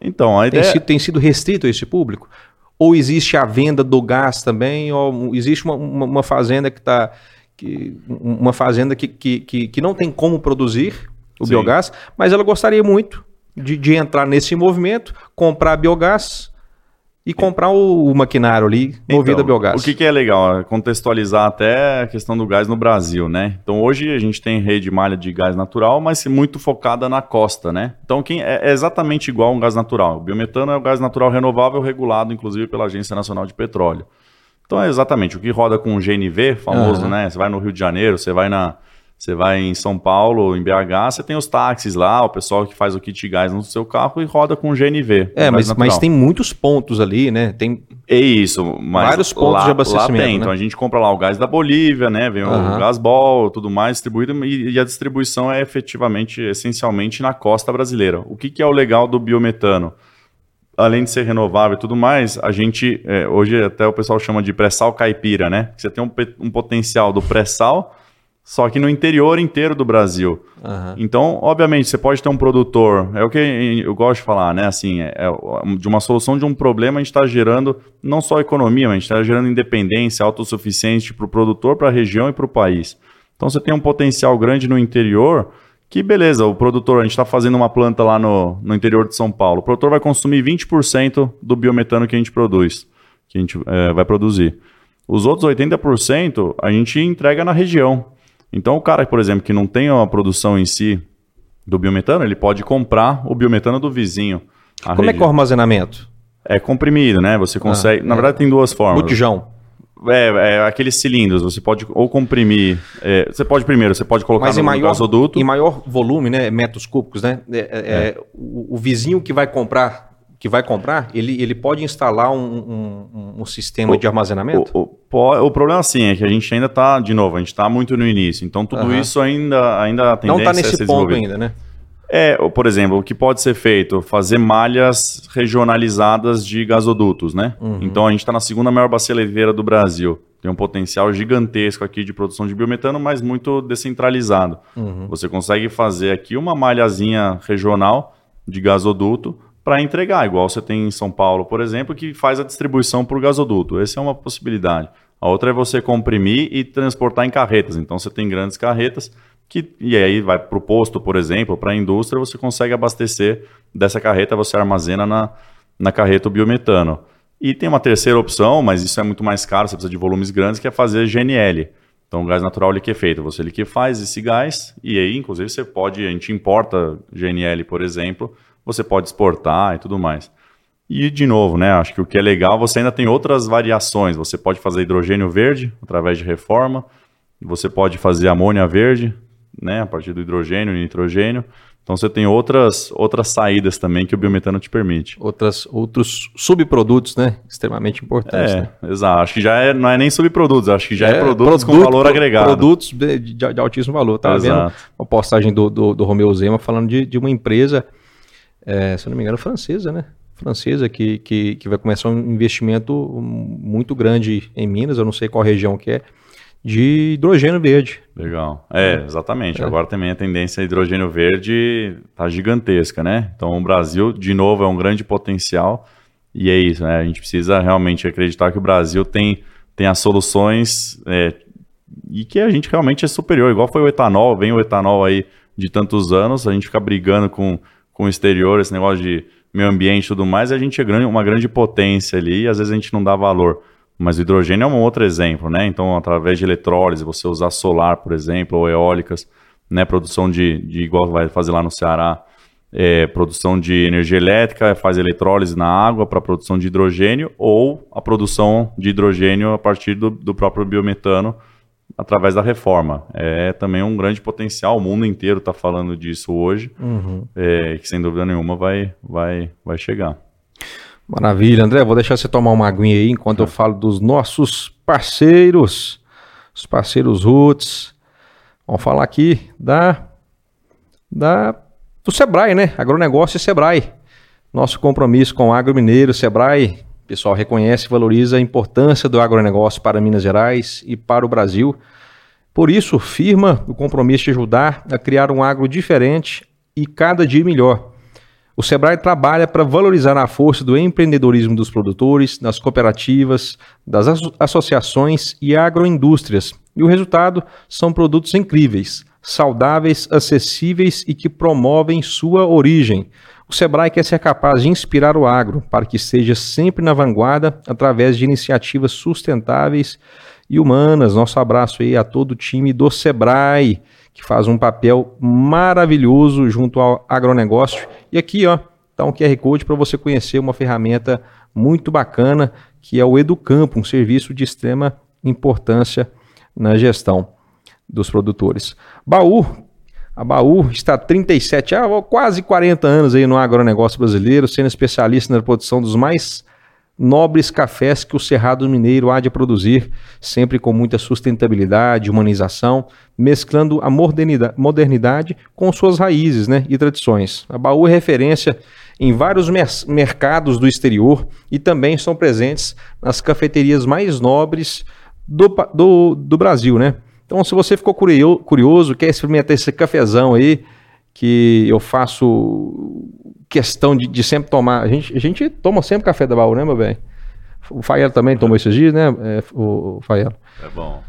Então, a ideia... tem, sido, tem sido restrito a esse público? Ou existe a venda do gás também? Ou existe uma, uma, uma fazenda que está. Que, uma fazenda que, que, que, que, não tem como produzir o Sim. biogás, mas ela gostaria muito de, de entrar nesse movimento, comprar biogás e comprar o, o maquinário ali movido então, a biogás. O que, que, é legal? Contextualizar até a questão do gás no Brasil, né? Então hoje a gente tem rede malha de gás natural, mas muito focada na costa, né? Então quem é, é exatamente igual a um gás natural. O biometano é o gás natural renovável regulado, inclusive, pela Agência Nacional de Petróleo. Então é exatamente o que roda com o GNV, famoso, uhum. né? Você vai no Rio de Janeiro, você vai na você vai em São Paulo, em BH, você tem os táxis lá, o pessoal que faz o kit gás no seu carro e roda com GNV. É, mas, mas tem muitos pontos ali, né? Tem é isso, mas vários pontos lá, de abastecimento. Lá tem, né? então a gente compra lá o gás da Bolívia, né? Vem uhum. o gasbol, tudo mais distribuído e, e, a distribuição é efetivamente, essencialmente na costa brasileira. O que, que é o legal do biometano? além de ser renovável e tudo mais, a gente, é, hoje até o pessoal chama de pré-sal caipira, né? Você tem um, um potencial do pré-sal só que no interior inteiro do Brasil. Uhum. Então, obviamente, você pode ter um produtor, é o que eu gosto de falar, né? Assim, é, é de uma solução de um problema, a gente está gerando não só economia, mas a gente está gerando independência, autossuficiência para o produtor, para a região e para o país. Então, você tem um potencial grande no interior, que beleza, o produtor, a gente está fazendo uma planta lá no, no interior de São Paulo, o produtor vai consumir 20% do biometano que a gente produz, que a gente é, vai produzir. Os outros 80% a gente entrega na região. Então, o cara, por exemplo, que não tem a produção em si do biometano, ele pode comprar o biometano do vizinho. Como rede. é que é o armazenamento? É comprimido, né? Você consegue. Ah, na é. verdade, tem duas formas. Botijão. É, é, aqueles cilindros, você pode ou comprimir. É, você pode primeiro, você pode colocar Mas no, maior, gasoduto. Em maior volume, né? Metros cúbicos, né? É, é, é. o, o, vizinho que vai comprar que vai comprar, ele, ele pode instalar um, um, um sistema o, de armazenamento? O, o, o, problema, sim, é que a gente ainda está, de novo, a gente está muito no início. Então, tudo uhum. isso ainda, ainda tem Não está nesse ponto ainda, né? É, por exemplo, o que pode ser feito? Fazer malhas regionalizadas de gasodutos, né? Uhum. Então, a gente está na segunda maior bacia leveira do Brasil. Tem um potencial gigantesco aqui de produção de biometano, mas muito descentralizado. Uhum. Você consegue fazer aqui uma malhazinha regional de gasoduto para entregar, igual você tem em São Paulo, por exemplo, que faz a distribuição por gasoduto. Essa é uma possibilidade. A outra é você comprimir e transportar em carretas. Então você tem grandes carretas que e aí vai para o posto, por exemplo, para a indústria, você consegue abastecer dessa carreta, você armazena na, na carreta o biometano. E tem uma terceira opção, mas isso é muito mais caro, você precisa de volumes grandes, que é fazer GNL. Então, gás natural liquefeito, você liquefaz esse gás e aí, inclusive, você pode, a gente importa GNL, por exemplo, você pode exportar e tudo mais. E, de novo, né, acho que o que é legal, você ainda tem outras variações. Você pode fazer hidrogênio verde através de reforma, você pode fazer amônia verde, né, a partir do hidrogênio e nitrogênio. Então você tem outras, outras saídas também que o biometano te permite. Outras, outros subprodutos, né? Extremamente importantes. É, né? exato. Acho que já é, não é nem subprodutos, acho que já é, é produtos produto, com valor agregado. Produtos de, de, de altíssimo valor. Estava vendo uma postagem do, do, do Romeu Zema falando de, de uma empresa, é, se não me engano, francesa, né? Francesa, que, que, que vai começar um investimento muito grande em Minas, eu não sei qual região que é, de hidrogênio verde. Legal. É, exatamente. É. Agora também a tendência a hidrogênio verde está gigantesca, né? Então o Brasil, de novo, é um grande potencial. E é isso, né? A gente precisa realmente acreditar que o Brasil tem, tem as soluções é, e que a gente realmente é superior. Igual foi o etanol, vem o etanol aí de tantos anos, a gente fica brigando com, com o exterior, esse negócio de meio ambiente e tudo mais, a gente é grande, uma grande potência ali e às vezes a gente não dá valor. Mas o hidrogênio é um outro exemplo, né? Então, através de eletrólise, você usar solar, por exemplo, ou eólicas, né? Produção de, de igual vai fazer lá no Ceará, é, produção de energia elétrica, faz eletrólise na água para produção de hidrogênio, ou a produção de hidrogênio a partir do, do próprio biometano através da reforma. É também um grande potencial, o mundo inteiro está falando disso hoje, uhum. é, que sem dúvida nenhuma vai, vai, vai chegar. Maravilha, André. Vou deixar você tomar uma aguinha aí enquanto eu falo dos nossos parceiros, os parceiros Roots. Vamos falar aqui da, da do Sebrae, né? Agronegócio e Sebrae. Nosso compromisso com o agro mineiro, Sebrae, o pessoal reconhece e valoriza a importância do agronegócio para Minas Gerais e para o Brasil. Por isso, firma o compromisso de ajudar a criar um agro diferente e cada dia melhor o Sebrae trabalha para valorizar a força do empreendedorismo dos produtores, das cooperativas, das associações e agroindústrias. E o resultado são produtos incríveis, saudáveis, acessíveis e que promovem sua origem. O Sebrae quer ser capaz de inspirar o agro para que esteja sempre na vanguarda através de iniciativas sustentáveis e humanas. Nosso abraço aí a todo o time do Sebrae que faz um papel maravilhoso junto ao agronegócio. E aqui, ó, tá um QR Code para você conhecer uma ferramenta muito bacana, que é o Educampo, um serviço de extrema importância na gestão dos produtores. Baú, a Baú está há 37, ah, quase 40 anos aí no agronegócio brasileiro, sendo especialista na produção dos mais nobres cafés que o Cerrado Mineiro há de produzir, sempre com muita sustentabilidade, humanização, mesclando a modernidade com suas raízes né, e tradições. A Baú é referência em vários mercados do exterior e também estão presentes nas cafeterias mais nobres do, do, do Brasil. Né? Então, se você ficou curioso, quer experimentar esse cafezão aí, que eu faço questão de, de, sempre tomar. A gente, a gente toma sempre café da baú, né, meu bem? O Fael também tomou esses dias, né, é, o, o Fael? É bom.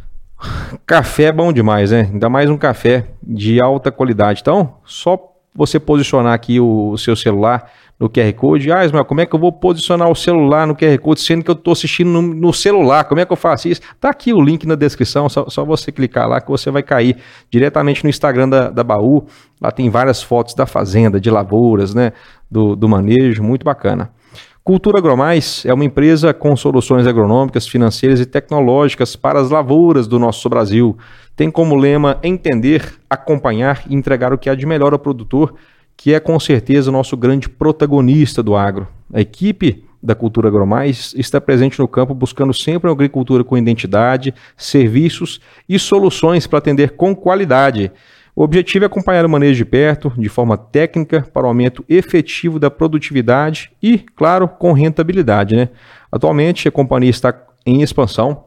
Café é bom demais, né? Ainda mais um café de alta qualidade. Então, só você posicionar aqui o, o seu celular no QR Code. Ah, Ismael, como é que eu vou posicionar o celular no QR Code, sendo que eu estou assistindo no, no, celular? Como é que eu faço isso? Tá aqui o link na descrição, só, só você clicar lá que você vai cair diretamente no Instagram da, da Baú. Lá tem várias fotos da fazenda, de lavouras, né? Do, do manejo, muito bacana. Cultura Agromais é uma empresa com soluções agronômicas, financeiras e tecnológicas para as lavouras do nosso Brasil. Tem como lema entender, acompanhar e entregar o que há de melhor ao produtor que é com certeza o nosso grande protagonista do agro. A equipe da Cultura Agromais está presente no campo buscando sempre uma agricultura com identidade, serviços e soluções para atender com qualidade. O objetivo é acompanhar o manejo de perto, de forma técnica, para o aumento efetivo da produtividade e, claro, com rentabilidade. Né? Atualmente, a companhia está em expansão,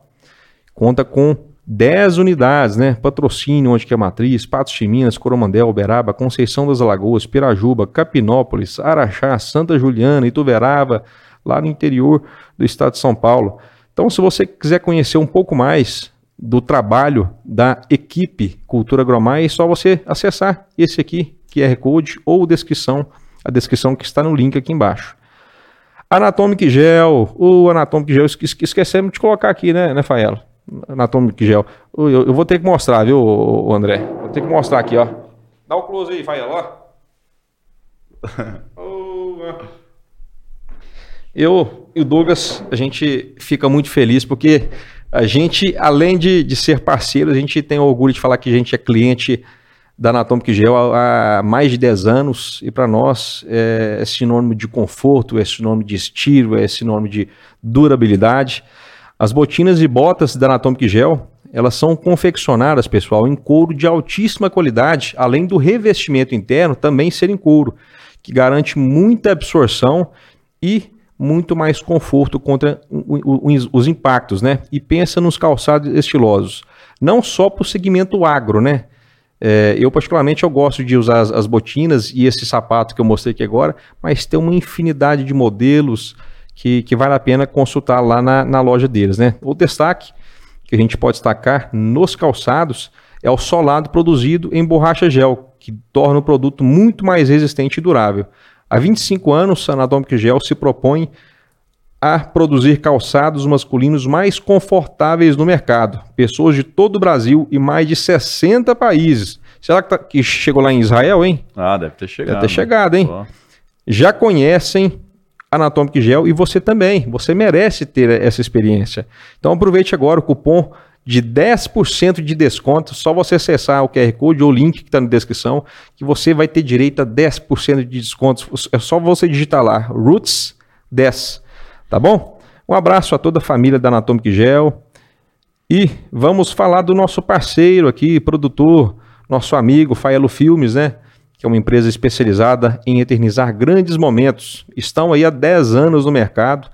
conta com 10 unidades, né? Patrocínio, onde que é matriz, Patos de Minas, Coromandel, Uberaba, Conceição das Alagoas, Pirajuba, Capinópolis, Araxá, Santa Juliana, Ituverava, lá no interior do estado de São Paulo. Então, se você quiser conhecer um pouco mais do trabalho da equipe Cultura Agromai, é só você acessar esse aqui, QR Code, ou descrição, a descrição que está no link aqui embaixo. Anatomic Gel, o Anatomic Gel, esquecemos de colocar aqui, né, né? Anatomic Gel. Eu, eu, vou ter que mostrar, viu, André? Vou ter que mostrar aqui, ó. Dá o um close aí, Fael, ó. <laughs> Eu e o Douglas, a gente fica muito feliz porque a gente, além de, de ser parceiro, a gente tem orgulho de falar que a gente é cliente da Anatomic Gel há, há mais de 10 anos e para nós é, é sinônimo de conforto, é sinônimo de estilo, é sinônimo de durabilidade. As botinas e botas da Anatomic Gel, elas são confeccionadas, pessoal, em couro de altíssima qualidade, além do revestimento interno também ser em couro, que garante muita absorção e muito mais conforto contra os impactos, né? E pensa nos calçados estilosos. Não só para o segmento agro, né? É, eu, particularmente, eu gosto de usar as, as, botinas e esse sapato que eu mostrei aqui agora, mas tem uma infinidade de modelos que, que vale a pena consultar lá na, na loja deles, né? O destaque que a gente pode destacar nos calçados é o solado produzido em borracha gel, que torna o produto muito mais resistente e durável. Há 25 anos, a Anatomic Gel se propõe a produzir calçados masculinos mais confortáveis no mercado. Pessoas de todo o Brasil e mais de 60 países. Será que, tá, que chegou lá em Israel, hein? Ah, deve ter chegado. Deve ter chegado, hein? Pô. Já conhecem Anatomic Gel e você também. Você merece ter essa experiência. Então aproveite agora o cupom de 10% de desconto. Só você acessar o QR Code ou o link que está na descrição, que você vai ter direito a 10% de desconto. É só você digitar lá, Roots 10. Tá bom? Um abraço a toda a família da Anatomic Gel. E vamos falar do nosso parceiro aqui, produtor, nosso amigo Faelo Filmes, né? Que é uma empresa especializada em eternizar grandes momentos. Estão aí há 10 anos no mercado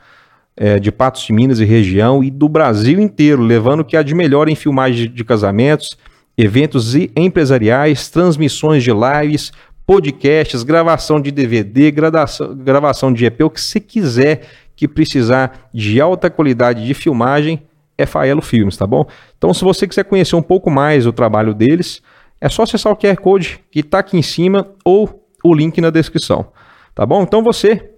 é, de Patos de Minas e região e do Brasil inteiro, levando o que há de melhor em filmagem de casamentos, eventos empresariais, transmissões de lives, podcasts, gravação de DVD, gravação, gravação de EP, o que você quiser que precisar de alta qualidade de filmagem, é Faelo Filmes, tá bom? Então, se você quiser conhecer um pouco mais o trabalho deles, é só acessar o QR Code que está aqui em cima ou o link na descrição, tá bom? Então, você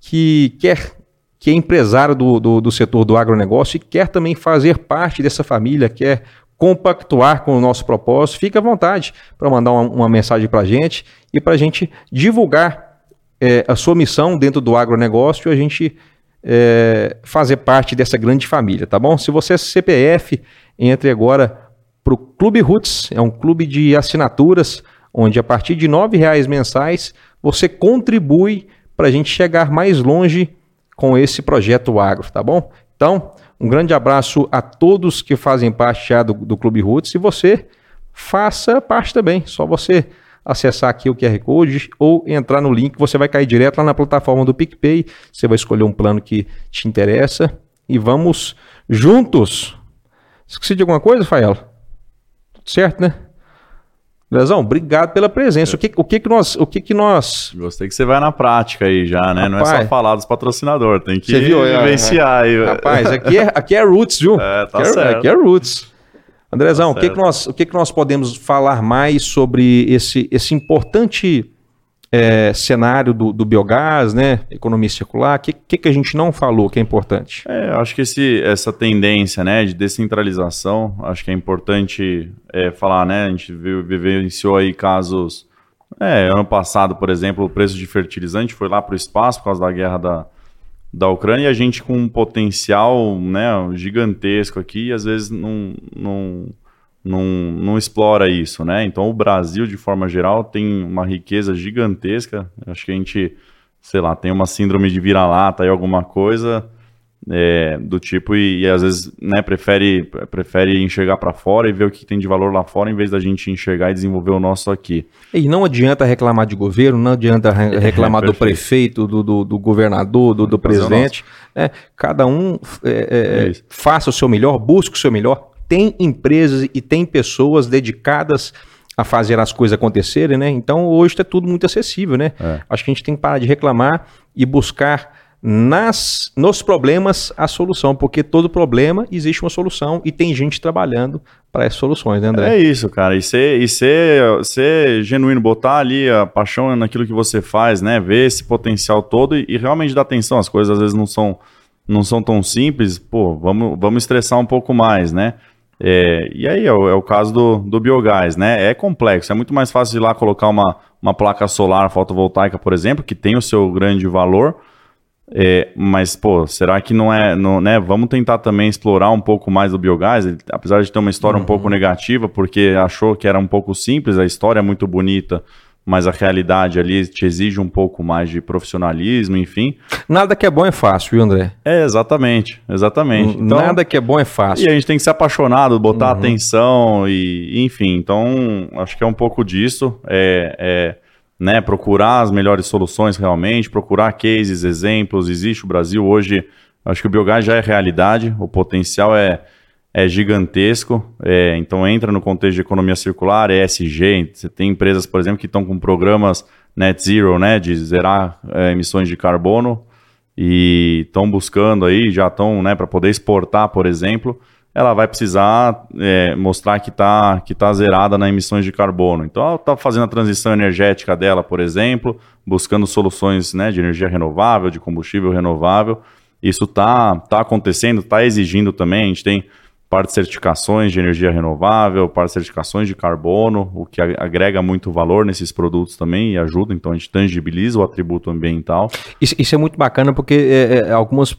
que quer que é empresário do, do, do, setor do agronegócio e quer também fazer parte dessa família, quer compactuar com o nosso propósito, fique à vontade para mandar uma, uma mensagem para a gente e para a gente divulgar é, a sua missão dentro do agronegócio e a gente é, fazer parte dessa grande família, tá bom? Se você é CPF, entre agora para o Clube Roots, é um clube de assinaturas, onde a partir de R$ reais mensais você contribui para a gente chegar mais longe com esse projeto agro, tá bom? Então, um grande abraço a todos que fazem parte já do, do Clube Roots e você faça parte também. Só você acessar aqui o QR Code ou entrar no link, você vai cair direto lá na plataforma do PicPay. Você vai escolher um plano que te interessa e vamos juntos. Esqueci de alguma coisa, Fael? Certo, né? Lesão, obrigado pela presença. O que, o que que nós, o que que nós... Gostei que você vai na prática aí já, né? Rapaz, Não é só falar dos patrocinadores, tem que viu, é, vivenciar aí. Rapaz, aqui é, aqui é Roots, viu? É, tá aqui é, certo. Aqui é Roots. Andrezão, tá o, que que nós, o que que nós podemos falar mais sobre esse, esse importante é, cenário do, do, biogás, né? Economia circular, o que, que, que, a gente não falou que é importante? É, acho que esse, essa tendência né, de descentralização, acho que é importante é, falar, né? A gente vivenciou aí casos. É, ano passado, por exemplo, o preço de fertilizante foi lá para o espaço por causa da guerra da, da Ucrânia e a gente com um potencial né, gigantesco aqui, e às vezes não, não não, não explora isso, né? Então o Brasil, de forma geral, tem uma riqueza gigantesca. Acho que a gente, sei lá, tem uma síndrome de vira-lata e alguma coisa é, do tipo e, e, às vezes né, prefere, prefere enxergar para fora e ver o que tem de valor lá fora em vez da gente enxergar e desenvolver o nosso aqui. E não adianta reclamar de governo, não adianta re <laughs> reclamar é, do prefeito, do, do, do governador, do, do presidente. É, cada um é, é, faça o seu melhor, busque o seu melhor, tem empresas e tem pessoas dedicadas a fazer as coisas acontecerem, né? Então hoje é tudo muito acessível, né? É. Acho que a gente tem que parar de reclamar e buscar nas nos problemas a solução, porque todo problema existe uma solução e tem gente trabalhando para essas soluções, né, André? É isso, cara. E ser, e ser, ser genuíno, botar ali a paixão naquilo que você faz, né? Ver esse potencial todo e, e realmente dar atenção. As coisas às vezes não são, não são tão simples. Pô, vamos, vamos estressar um pouco mais, né? É, e aí é o, é o, caso do, do biogás, né? É complexo, é muito mais fácil ir lá colocar uma, uma placa solar fotovoltaica, por exemplo, que tem o seu grande valor, É, mas, pô, será que não é. Não, né? Vamos tentar também explorar um pouco mais do biogás, ele, apesar de ter uma história Uhum. um pouco negativa, porque achou que era um pouco simples, a história é muito bonita, mas a realidade ali te exige um pouco mais de profissionalismo, enfim. Nada que é bom é fácil, viu, André? É, exatamente, exatamente. Então, Nada que é bom é fácil. E a gente tem que ser apaixonado, botar Uhum. atenção e, enfim, então acho que é um pouco disso, é, é, né, procurar as melhores soluções realmente, procurar cases, exemplos. Existe o Brasil hoje, acho que o biogás já é realidade, o potencial é, é gigantesco, é, então entra no contexto de economia circular, ESG, você tem empresas, por exemplo, que estão com programas net zero, né, de zerar é, emissões de carbono, e estão buscando aí, já estão, né, para poder exportar, por exemplo, ela vai precisar é, mostrar que está que tá zerada nas emissões de carbono. Então, ela está fazendo a transição energética dela, por exemplo, buscando soluções né, de energia renovável, de combustível renovável. Isso está tá acontecendo, está exigindo também. A gente tem parte de certificações de energia renovável, parte de certificações de carbono, o que agrega muito valor nesses produtos também e ajuda. Então, a gente tangibiliza o atributo ambiental. Isso, isso é muito bacana porque é, é, algumas,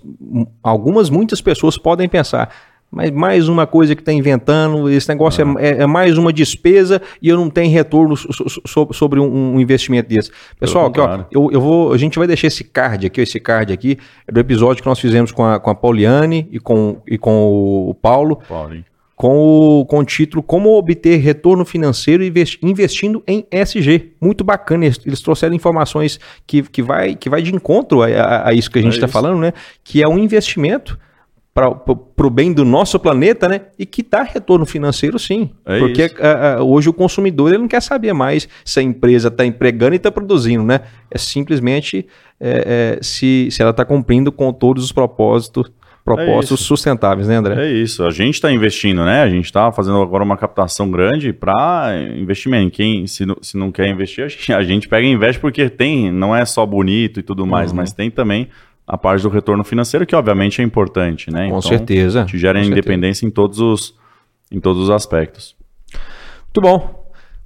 algumas, muitas pessoas podem pensar. Mas mais uma coisa que está inventando, esse negócio é, é- é mais uma despesa e eu não tenho retorno so- so- so- sobre um, um investimento desse. Pessoal, aqui, ó, eu, eu vou, a gente vai deixar esse card aqui, esse card aqui, é do episódio que nós fizemos com a, com a Pauliane e com, e com o Paulo, Paulinho. com o, com o título Como obter retorno financeiro investi- investindo em SG. Muito bacana, eles, eles trouxeram informações que, que, vai, que vai de encontro a, a- a isso que a gente É está isso. falando, né? Que é um investimento para o bem do nosso planeta, né? E que dá retorno financeiro, sim. É Porque isso. a- a- hoje o consumidor ele não quer saber mais se a empresa está empregando e está produzindo, né? É simplesmente é, é, se, se ela está cumprindo com todos os propósitos, propósitos isso. sustentáveis, né, André? É isso, a gente está investindo, né? A gente está fazendo agora uma captação grande para investimento. Quem se, não- se não quer investir, a gente, a gente pega e investe porque tem, não é só bonito e tudo mais, Uhum. mas tem também a parte do retorno financeiro que obviamente é importante, né? Com certeza. Te gera com certeza. independência em todos os em todos os aspectos. Muito bom.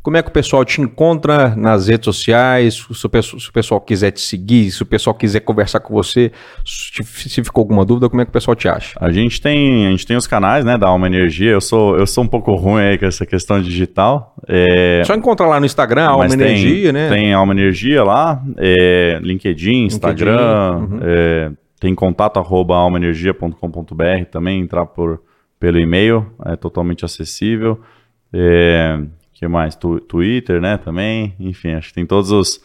Como é que o pessoal te encontra nas redes sociais? Se o pessoal, se o pessoal quiser te seguir, se o pessoal quiser conversar com você, se ficou alguma dúvida, como é que o pessoal te acha? A gente tem, a gente tem os canais, né, da Alma Energia. Eu sou eu sou um pouco ruim aí com essa questão digital. É, Só encontrar lá no Instagram, Alma Mas tem- Energia, né? Tem Alma Energia lá, é, LinkedIn, Instagram, uhum. é, tem contato arroba almaenergia.com.br também, entrar por, pelo e-mail, é totalmente acessível. É, que mais? Tu- Twitter, né, também, enfim, acho que tem todos os,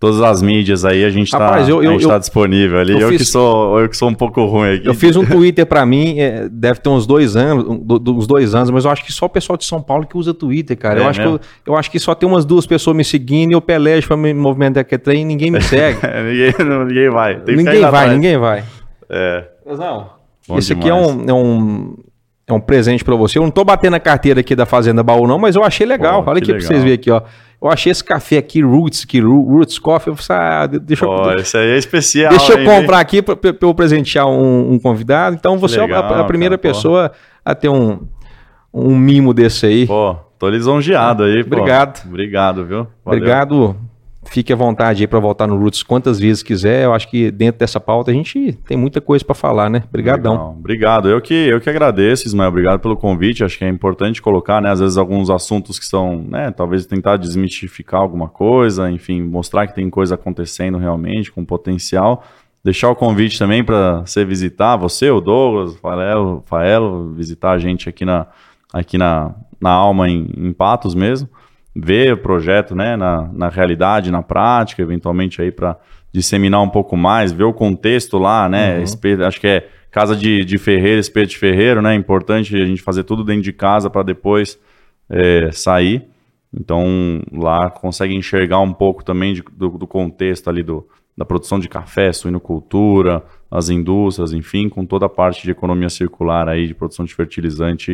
todas as mídias aí, a gente está tá eu- disponível ali. eu Eu, que fiz- sou, eu que sou um pouco ruim aqui. Eu fiz um Twitter pra mim, é, deve ter uns dois anos, um- uns dois anos, mas eu acho que só o pessoal de São Paulo que usa Twitter, cara. É eu, acho que eu, eu acho que só tem umas duas pessoas me seguindo e eu pelejo pra me movimentar que trem e ninguém me segue. <laughs> ninguém, ninguém vai. Que ninguém vai, atrás. ninguém vai. É, Não. Bom Esse aqui é demais. um, é um, é um presente pra você. Eu não tô batendo a carteira aqui da Fazenda Baú, não, mas eu achei legal. Pô, Olha aqui pra legal. vocês verem aqui, ó. Eu achei esse café aqui, Roots, que Roots Coffee. Eu falei, ah, de- deixa, Pô, eu, esse aí é especial. deixa eu hein, comprar aqui pra, pra eu presentear um, um convidado. Então você é a- legal, a, primeira cara, pô. pessoa a ter um, um mimo desse aí. Pô, tô lisonjeado aí, pô. Obrigado. Obrigado, viu? Valeu. Obrigado. Fique à vontade aí pra voltar no Roots quantas vezes quiser. Eu acho que dentro dessa pauta a gente tem muita coisa pra falar, né? Obrigadão. Legal. Obrigado. Eu que, eu que agradeço, Ismael. Obrigado pelo convite. Acho que é importante colocar, né? Às vezes alguns assuntos que são, né? Talvez tentar desmistificar alguma coisa, enfim, mostrar que tem coisa acontecendo realmente, com potencial. Deixar o convite também para você visitar, você, o Douglas, o Faelo, Faelo, visitar a gente aqui na, aqui na, na Alma, em, em Patos mesmo. Ver o projeto, né? Na, na realidade, na prática, eventualmente aí para disseminar um pouco mais, ver o contexto lá, né? Uhum. Acho que é casa de, de ferreiro, espeto de ferreiro, né? É importante a gente fazer tudo dentro de casa para depois é, sair. Então lá consegue enxergar um pouco também de- do, do contexto ali do, da produção de café, suinocultura, as indústrias, enfim, com toda a parte de economia circular aí, de produção de fertilizante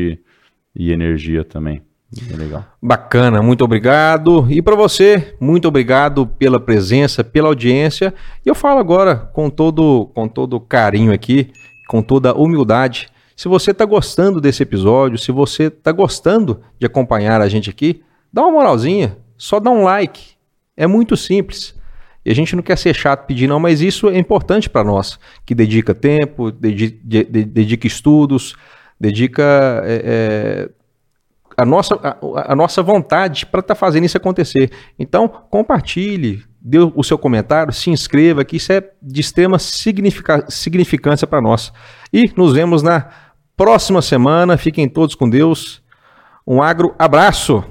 e, e energia também. É legal. Bacana, muito obrigado. E para você, muito obrigado pela presença, pela audiência. E eu falo agora com todo, com todo carinho aqui, com toda humildade. Se você está gostando desse episódio, se você está gostando de acompanhar a gente aqui, dá uma moralzinha, só dá um like. É muito simples. E a gente não quer ser chato pedir, não, mas isso é importante para nós, que dedica tempo, dedica, dedica estudos, dedica é, é, a, nossa, a, a, nossa vontade para estar tá fazendo isso acontecer. Então, compartilhe, dê o seu comentário, se inscreva, que isso é de extrema significância para nós. E nos vemos na próxima semana. Fiquem todos com Deus. Um agro abraço.